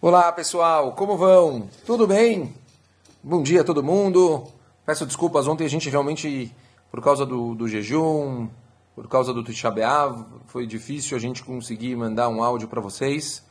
Olá pessoal, como vão? Tudo bem? Bom dia a todo mundo. Peço desculpas, ontem a gente realmente, por causa do, do jejum, por causa do Tisha foi difícil a gente conseguir mandar um áudio para vocês,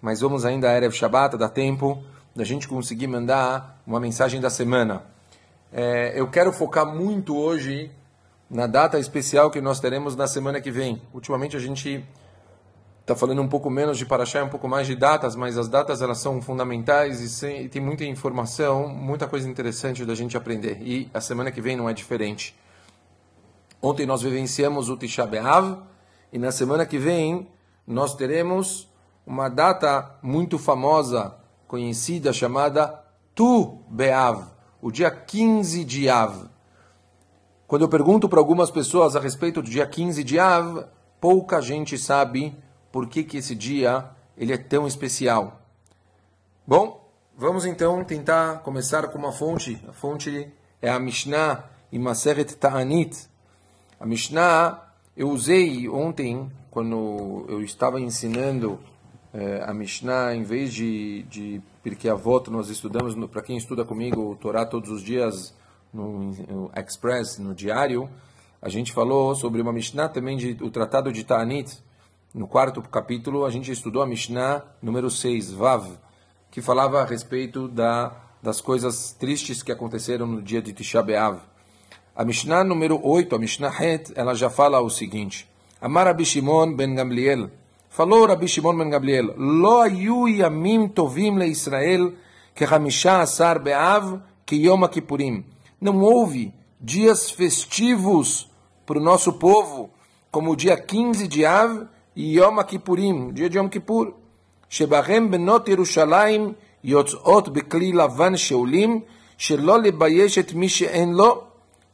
mas vamos ainda a Erev Shabbat, dá tempo da gente conseguir mandar uma mensagem da semana. É, eu quero focar muito hoje na data especial que nós teremos na semana que vem. Ultimamente a gente está falando um pouco menos de Paraxá, um pouco mais de datas, mas as datas elas são fundamentais e, sem, e, tem muita informação, muita coisa interessante da gente aprender. E a semana que vem não é diferente. Ontem nós vivenciamos o Tisha B'Av e na semana que vem nós teremos uma data muito famosa, conhecida, chamada Tu B'Av, o dia 15 de Av. Quando eu pergunto para algumas pessoas a respeito do dia 15 de Av, pouca gente sabe por que, que esse dia ele é tão especial. Bom, vamos então tentar começar com uma fonte. A fonte é a Mishnah em Maseret Ta'anit. A Mishnah eu usei ontem, quando eu estava ensinando eh, a Mishnah, em vez de, de a voto nós estudamos, para quem estuda comigo o Torá todos os dias no, no Express, no diário, a gente falou sobre uma Mishnah também, de, o Tratado de Ta'anit, no quarto capítulo, a gente estudou a Mishnah número 6, Vav, que falava a respeito da, das coisas tristes que aconteceram no dia de Tisha B'Av. A Mishnah número 8, a Mishnah Het, ela já fala o seguinte: Amar Rabi Shimon ben Gamliel, falou Rabi Shimon ben Gamliel, Lo ayu yamim tovim le Israel que Hamisha Asar Be'av que Yom Kippurim. Não houve dias festivos para o nosso povo, como o dia 15 de Av Yom Kippurim, dia de Yom Kippur, שבהם בנות ירושלים יוצאות בכלי לבן שאולים, שלא לבייש את מי שאין לו.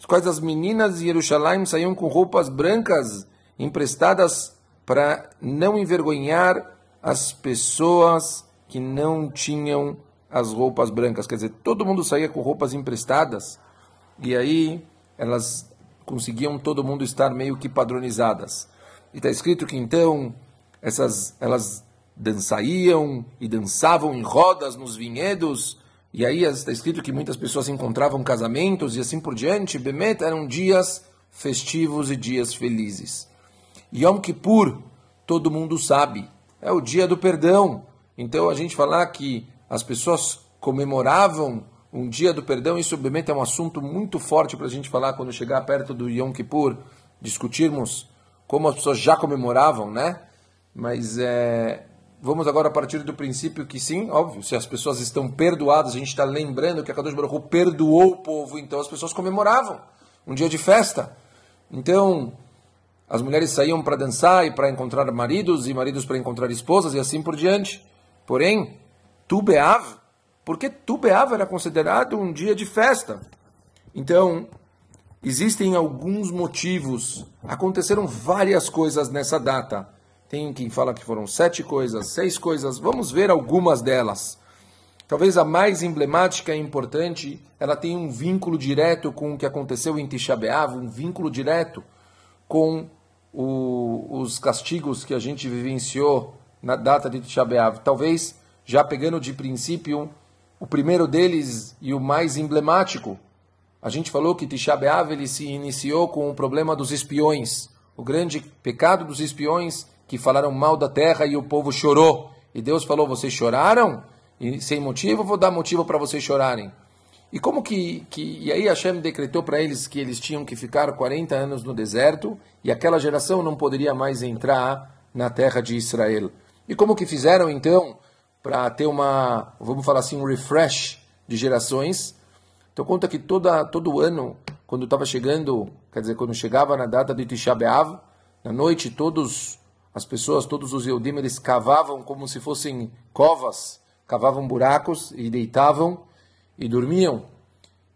As quais as meninas de Jerusalém saíam com roupas brancas emprestadas para não envergonhar as pessoas que não tinham as roupas brancas. Quer dizer, todo mundo saía com roupas emprestadas e aí elas conseguiam todo mundo estar meio que padronizadas. E está escrito que então essas elas dançariam e dançavam em rodas nos vinhedos. E aí está escrito que muitas pessoas encontravam casamentos e assim por diante. Bemet eram dias festivos e dias felizes. Yom Kippur, todo mundo sabe, é o dia do perdão. Então a gente falar que as pessoas comemoravam um dia do perdão, isso obviamente é um assunto muito forte para a gente falar quando chegar perto do Yom Kippur, discutirmos como as pessoas já comemoravam, né? Mas é, vamos agora a partir do princípio que sim, óbvio, se as pessoas estão perdoadas, a gente está lembrando que a Kadosh Baruch perdoou o povo, então as pessoas comemoravam um dia de festa. Então, as mulheres saíam para dançar e para encontrar maridos, e maridos para encontrar esposas, e assim por diante. Porém, Tu Beav, porque Tu Beav era considerado um dia de festa. Então, Existem alguns motivos. Aconteceram várias coisas nessa data. Tem quem fala que foram sete coisas, seis coisas. Vamos ver algumas delas. Talvez a mais emblemática e importante, ela tem um vínculo direto com o que aconteceu em Tisha um vínculo direto com o, os castigos que a gente vivenciou na data de Tisha. Talvez, já pegando de princípio, o primeiro deles e o mais emblemático, a gente falou que Tisha B'Av ele se iniciou com o problema dos espiões, o grande pecado dos espiões que falaram mal da terra e o povo chorou. E Deus falou: vocês choraram? E sem motivo, vou dar motivo para vocês chorarem. E como que, que e aí Hashem decretou para eles que eles tinham que ficar 40 anos no deserto e aquela geração não poderia mais entrar na terra de Israel. E como que fizeram então para ter uma, vamos falar assim, um refresh de gerações? Então conta que toda, todo ano, quando estava chegando, quer dizer, quando chegava na data de Tisha B'Av, na noite, todos as pessoas, todos os Eudim, eles cavavam como se fossem covas, cavavam buracos e deitavam e dormiam.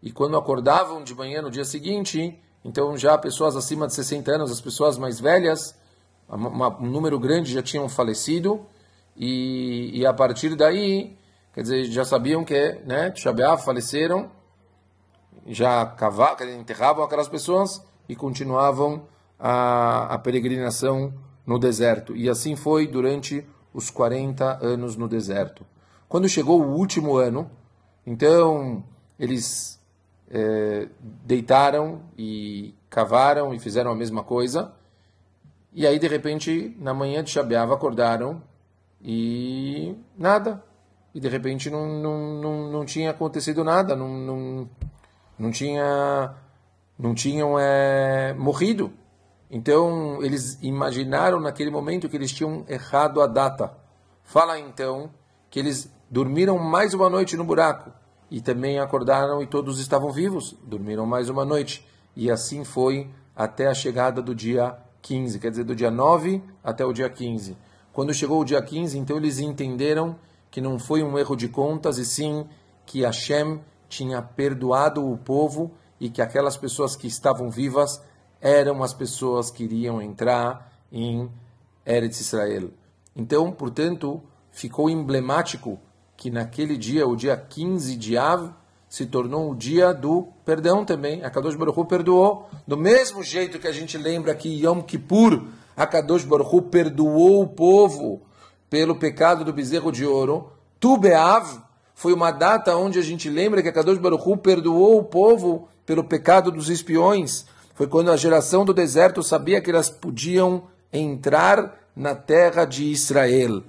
E quando acordavam de manhã no dia seguinte, então já pessoas acima de 60 anos, as pessoas mais velhas, um número grande já tinham falecido, e, e a partir daí, quer dizer, já sabiam que, né, faleceram, já cavavam, enterravam aquelas pessoas e continuavam a, a peregrinação no deserto. E assim foi durante os 40 anos no deserto. Quando chegou o último ano, então eles é, deitaram e cavaram e fizeram a mesma coisa. E aí, de repente, na manhã de Shabeava, acordaram e nada. E de repente não, não, não, não tinha acontecido nada, não, não, não, tinha, não tinham é, morrido. Então, eles imaginaram naquele momento que eles tinham errado a data. Fala então que eles dormiram mais uma noite no buraco e também acordaram e todos estavam vivos, dormiram mais uma noite. E assim foi até a chegada do dia 15, quer dizer, do dia 9 até o dia 15. Quando chegou o dia 15, então eles entenderam que não foi um erro de contas, e sim que Hashem tinha perdoado o povo e que aquelas pessoas que estavam vivas eram as pessoas que iriam entrar em Eretz Israel. Então, portanto, ficou emblemático que naquele dia, o dia 15 de Av, se tornou o dia do perdão também. A Kadosh Baruch perdoou. Do mesmo jeito que a gente lembra que Yom Kippur, a Kadosh Baruch perdoou o povo pelo pecado do bezerro de ouro. Tu Beav foi uma data onde a gente lembra que a Kadosh Baruch Hu perdoou o povo pelo pecado dos espiões. Foi quando a geração do deserto sabia que elas podiam entrar na terra de Israel.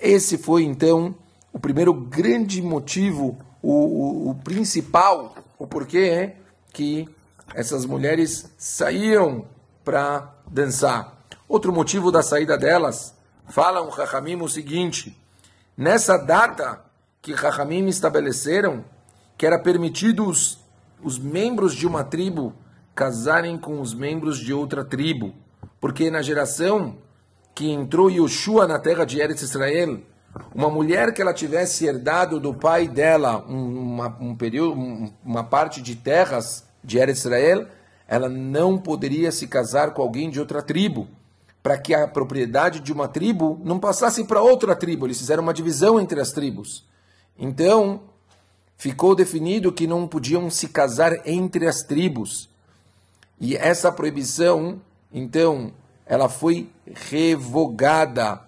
Esse foi então o primeiro grande motivo o, o, o principal, o porquê que essas mulheres saíram para dançar. Outro motivo da saída delas, falam o Rahamim o seguinte: nessa data que Rahamim estabeleceram, que era permitido os, os membros de uma tribo casarem com os membros de outra tribo, porque na geração que entrou Yoshua na terra de Eretz Israel, uma mulher que ela tivesse herdado do pai dela uma, um período, uma parte de terras de Eretz Israel, ela não poderia se casar com alguém de outra tribo, para que a propriedade de uma tribo não passasse para outra tribo. Eles fizeram uma divisão entre as tribos. Então, ficou definido que não podiam se casar entre as tribos. E essa proibição, então, ela foi revogada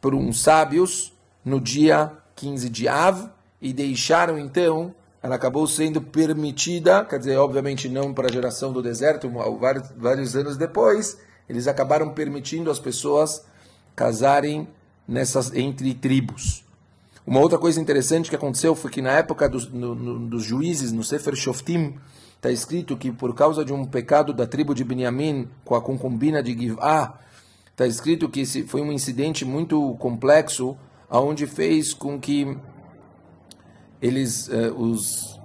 por uns sábios no dia 15 de Av e deixaram então, ela acabou sendo permitida, quer dizer, obviamente não para a geração do deserto, vários, vários anos depois, eles acabaram permitindo as pessoas casarem nessas entre tribos. Uma outra coisa interessante que aconteceu foi que na época dos, no, no, dos juízes, no Sefer Shoftim, está escrito que por causa de um pecado da tribo de Benjamim com a concubina de Giv'ah, está escrito que esse foi um incidente muito complexo, aonde fez com que eles, eh, os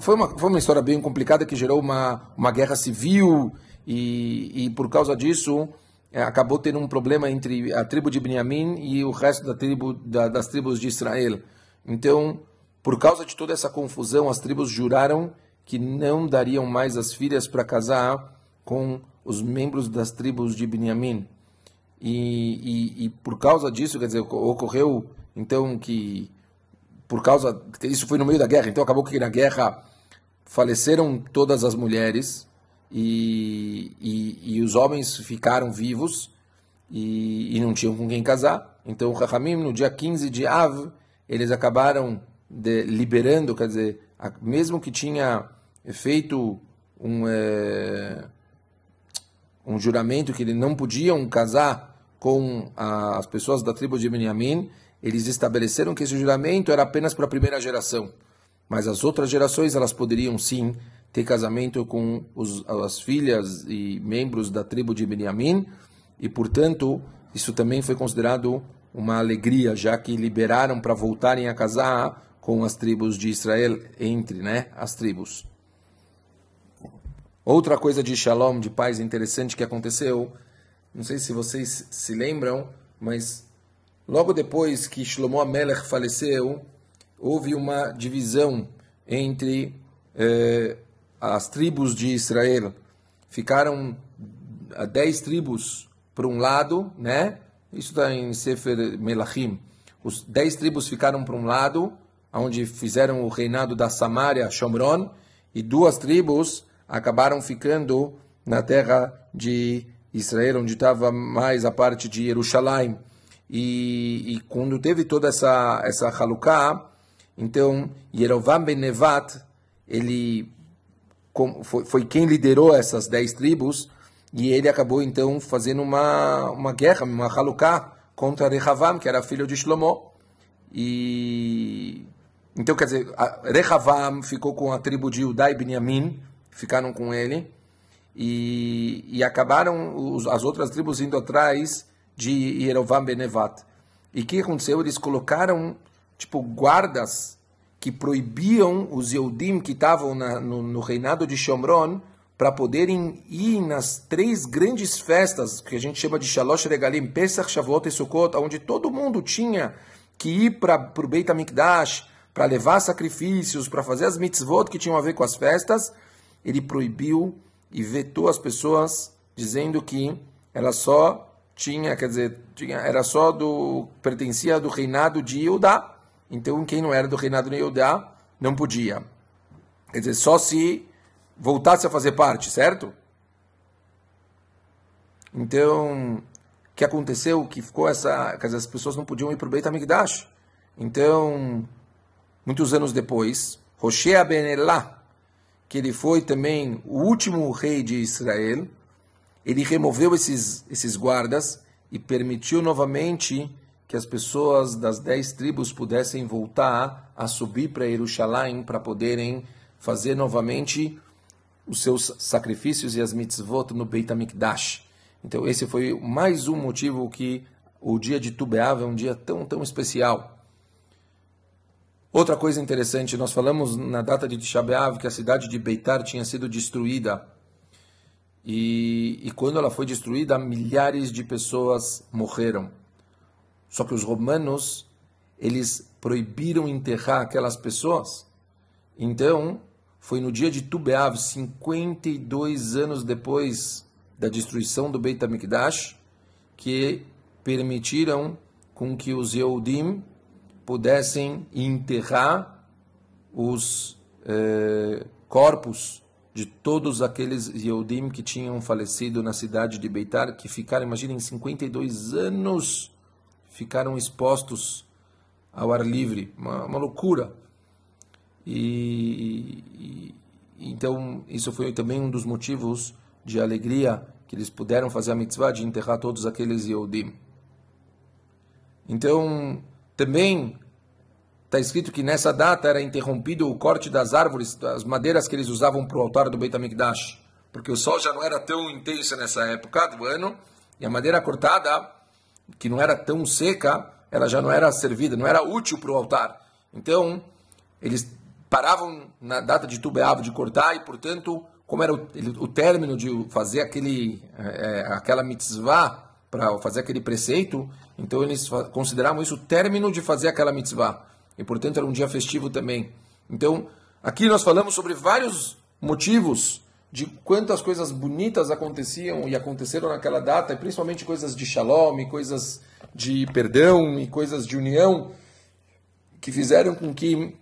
foi uma, foi uma história bem complicada que gerou uma, uma guerra civil e, e por causa disso acabou tendo um problema entre a tribo de Benjamim e o resto da tribo, da, das tribos de Israel. Então, por causa de toda essa confusão, as tribos juraram que não dariam mais as filhas para casar com os membros das tribos de Benjamim. E, e, e, por causa disso, quer dizer, ocorreu então que por causa isso foi no meio da guerra, então acabou que na guerra faleceram todas as mulheres e, e, e os homens ficaram vivos e, não tinham com quem casar. Então, o Rahamim, no dia 15 de Av, eles acabaram de, liberando, quer dizer, mesmo que tinha feito um, é, um juramento que eles não podiam casar com a, as pessoas da tribo de Benjamim, eles estabeleceram que esse juramento era apenas para a primeira geração, mas as outras gerações elas poderiam sim ter casamento com os, as filhas e membros da tribo de Benjamim, e portanto isso também foi considerado uma alegria, já que liberaram para voltarem a casar com as tribos de Israel entre né, as tribos. Outra coisa de shalom, de paz interessante que aconteceu, não sei se vocês se lembram, mas logo depois que Shlomo Amelech faleceu, houve uma divisão entre eh, as tribos de Israel. Ficaram dez tribos para um lado, né? Isso está em Sefer Melachim. Os dez tribos ficaram para um lado, onde fizeram o reinado da Samaria, Shomron, e duas tribos acabaram ficando na terra de Israel, onde estava mais a parte de Jerusalém. E, e quando teve toda essa, essa Haluká, então Yerovam ben Nevat, ele foi, quem liderou essas dez tribos, e ele acabou então fazendo uma, uma guerra, uma Haluká, contra Rehavam, que era filho de Shlomo. E então, quer dizer, Rehavam ficou com a tribo de Udai e Benyamin, ficaram com ele, e, e acabaram os, as outras tribos indo atrás de Yerovam Benevat. E o que aconteceu? Eles colocaram, tipo, guardas que proibiam os Yehudim que estavam no, no reinado de Shomron para poderem ir nas três grandes festas que a gente chama de Shalosh Regalim, Pesach, Shavuot e Sukkot, onde todo mundo tinha que ir para o Beit HaMikdash, para levar sacrifícios, para fazer as mitzvot que tinham a ver com as festas, ele proibiu e vetou as pessoas, dizendo que ela só tinha, quer dizer, tinha, era só do pertencia do reinado de Yudá. Então, quem não era do reinado de Yudá não podia. Quer dizer, só se voltasse a fazer parte, certo? Então, o que aconteceu? Que ficou essa, quer dizer, as pessoas não podiam ir para o Beit HaMikdash. Então, muitos anos depois, Hoshea ben Elah, que ele foi também o último rei de Israel, ele removeu esses, esses guardas e permitiu novamente que as pessoas das dez tribos pudessem voltar a subir para Jerusalém para poderem fazer novamente os seus sacrifícios e as mitzvot no Beit HaMikdash. Então esse foi mais um motivo que o dia de Tu é um dia tão, tão especial. Outra coisa interessante, nós falamos na data de Tisha que a cidade de Beitar tinha sido destruída. E, e quando ela foi destruída, milhares de pessoas morreram. Só que os romanos, eles proibiram enterrar aquelas pessoas. Então, foi no dia de Tubeav, 52 anos depois da destruição do Beit HaMikdash, que permitiram com que os Yehudim pudessem enterrar os eh, corpos de todos aqueles Yehudim que tinham falecido na cidade de Beitar, que ficaram, imaginem, 52 anos, ficaram expostos ao ar livre, uma, uma loucura. E, e, então isso foi também um dos motivos de alegria que eles puderam fazer a mitzvah de enterrar todos aqueles Yehudim. Então também está escrito que nessa data era interrompido o corte das árvores, das madeiras que eles usavam para o altar do Beit HaMikdash, porque o sol já não era tão intenso nessa época do ano, e a madeira cortada, que não era tão seca, ela já não era servida, não era útil para o altar. Então, eles paravam na data de Tubeav de cortar, e portanto, como era o, o término de fazer aquele, é, aquela mitzvah, para fazer aquele preceito, então eles consideravam isso o término de fazer aquela mitzvah. E portanto era um dia festivo também. Então, aqui nós falamos sobre vários motivos de quantas coisas bonitas aconteciam e aconteceram naquela data, e principalmente coisas de shalom, coisas de perdão e coisas de união, que fizeram com que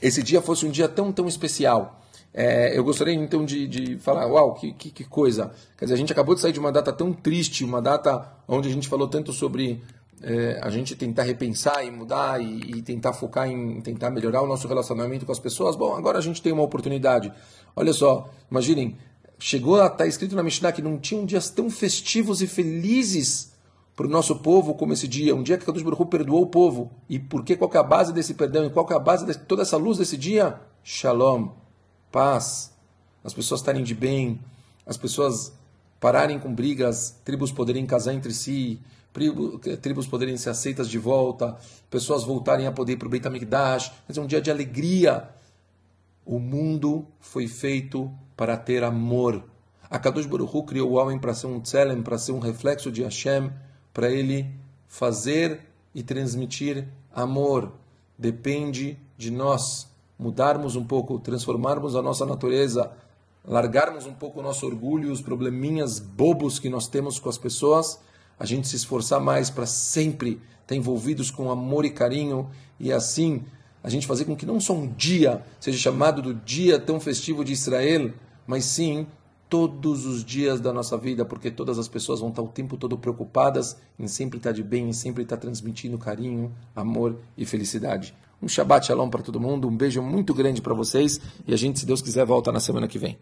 esse dia fosse um dia tão, tão especial. É, eu gostaria então de, de falar, uau, que, que, que, coisa. Quer dizer, a gente acabou de sair de uma data tão triste, uma data onde a gente falou tanto sobre é, a gente tentar repensar e mudar e, e, tentar focar em tentar melhorar o nosso relacionamento com as pessoas. Bom, agora a gente tem uma oportunidade. Olha só, imaginem, chegou a estar tá escrito na Mishnah que não tinham dias tão festivos e felizes para o nosso povo como esse dia, um dia que Kadosh Baruch perdoou o povo. E por que qual é a base desse perdão e qual é a base de toda essa luz desse dia? Shalom paz, as pessoas estarem de bem, as pessoas pararem com brigas, tribos poderem casar entre si, tribos poderem ser aceitas de volta, pessoas voltarem a poder ir para o Beit HaMikdash, um dia de alegria. O mundo foi feito para ter amor. A Kadosh Baruch Hu criou o homem para ser um tzelem, para ser um reflexo de Hashem, para ele fazer e transmitir amor. Depende de nós mudarmos um pouco, transformarmos a nossa natureza, largarmos um pouco o nosso orgulho, os probleminhas bobos que nós temos com as pessoas, a gente se esforçar mais para sempre estar envolvidos com amor e carinho e assim a gente fazer com que não só um dia seja chamado do dia tão festivo de Israel, mas sim todos os dias da nossa vida, porque todas as pessoas vão estar o tempo todo preocupadas em sempre estar de bem, em sempre estar transmitindo carinho, amor e felicidade. Um Shabbat Shalom para todo mundo, um beijo muito grande para vocês e a gente, se Deus quiser, volta na semana que vem.